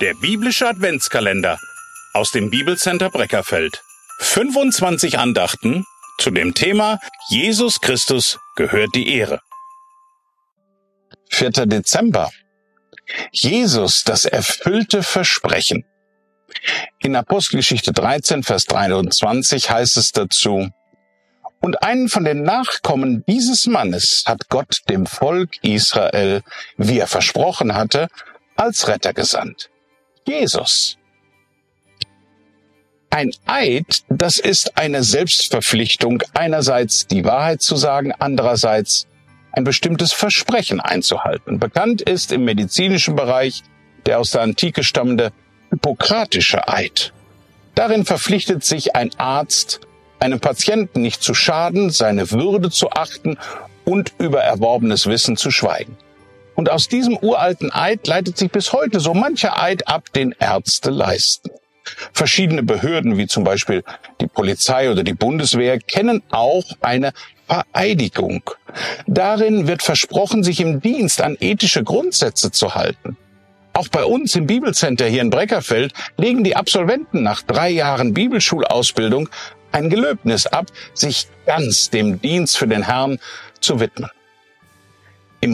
Der biblische Adventskalender aus dem Bibelcenter Breckerfeld. 25 Andachten zu dem Thema Jesus Christus gehört die Ehre. 4. Dezember. Jesus, das erfüllte Versprechen. In Apostelgeschichte 13, Vers 23 heißt es dazu, und einen von den Nachkommen dieses Mannes hat Gott dem Volk Israel, wie er versprochen hatte, als Retter gesandt. Jesus. Ein Eid, das ist eine Selbstverpflichtung, einerseits die Wahrheit zu sagen, andererseits ein bestimmtes Versprechen einzuhalten. Bekannt ist im medizinischen Bereich der aus der Antike stammende hippokratische Eid. Darin verpflichtet sich ein Arzt, einem Patienten nicht zu schaden, seine Würde zu achten und über erworbenes Wissen zu schweigen. Und aus diesem uralten Eid leitet sich bis heute so mancher Eid ab, den Ärzte leisten. Verschiedene Behörden, wie zum Beispiel die Polizei oder die Bundeswehr, kennen auch eine Vereidigung. Darin wird versprochen, sich im Dienst an ethische Grundsätze zu halten. Auch bei uns im Bibelcenter hier in Breckerfeld legen die Absolventen nach drei Jahren Bibelschulausbildung ein Gelöbnis ab, sich ganz dem Dienst für den Herrn zu widmen.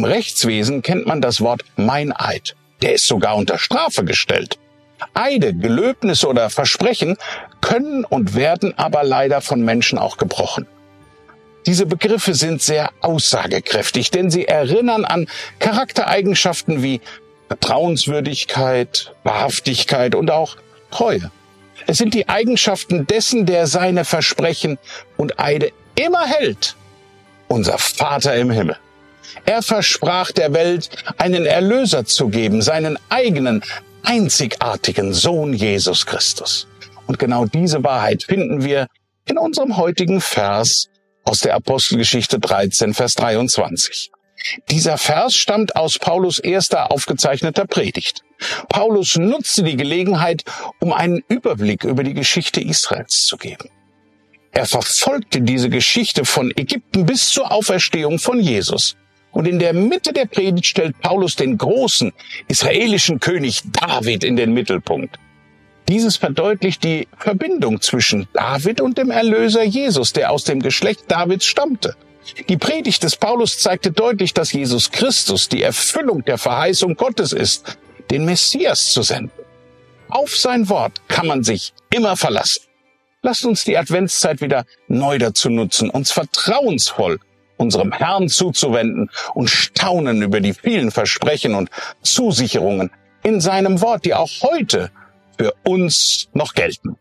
Rechtswesen kennt man das Wort Meineid. Der ist sogar unter Strafe gestellt. Eide, Gelöbnisse oder Versprechen können und werden aber leider von Menschen auch gebrochen. Diese Begriffe sind sehr aussagekräftig, denn sie erinnern an Charaktereigenschaften wie Vertrauenswürdigkeit, Wahrhaftigkeit und auch Treue. Es sind die Eigenschaften dessen, der seine Versprechen und Eide immer hält. Unser Vater im Himmel. Er versprach der Welt, einen Erlöser zu geben, seinen eigenen, einzigartigen Sohn Jesus Christus. Und genau diese Wahrheit finden wir in unserem heutigen Vers aus der Apostelgeschichte 13, Vers 23. Dieser Vers stammt aus Paulus erster aufgezeichneter Predigt. Paulus nutzte die Gelegenheit, um einen Überblick über die Geschichte Israels zu geben. Er verfolgte diese Geschichte von Ägypten bis zur Auferstehung von Jesus. Und in der Mitte der Predigt stellt Paulus den großen israelischen König David in den Mittelpunkt. Dieses verdeutlicht die Verbindung zwischen David und dem Erlöser Jesus, der aus dem Geschlecht Davids stammte. Die Predigt des Paulus zeigte deutlich, dass Jesus Christus die Erfüllung der Verheißung Gottes ist, den Messias zu senden. Auf sein Wort kann man sich immer verlassen. Lasst uns die Adventszeit wieder neu dazu nutzen, uns vertrauensvoll unserem Herrn zuzuwenden und staunen über die vielen Versprechen und Zusicherungen in seinem Wort, die auch heute für uns noch gelten.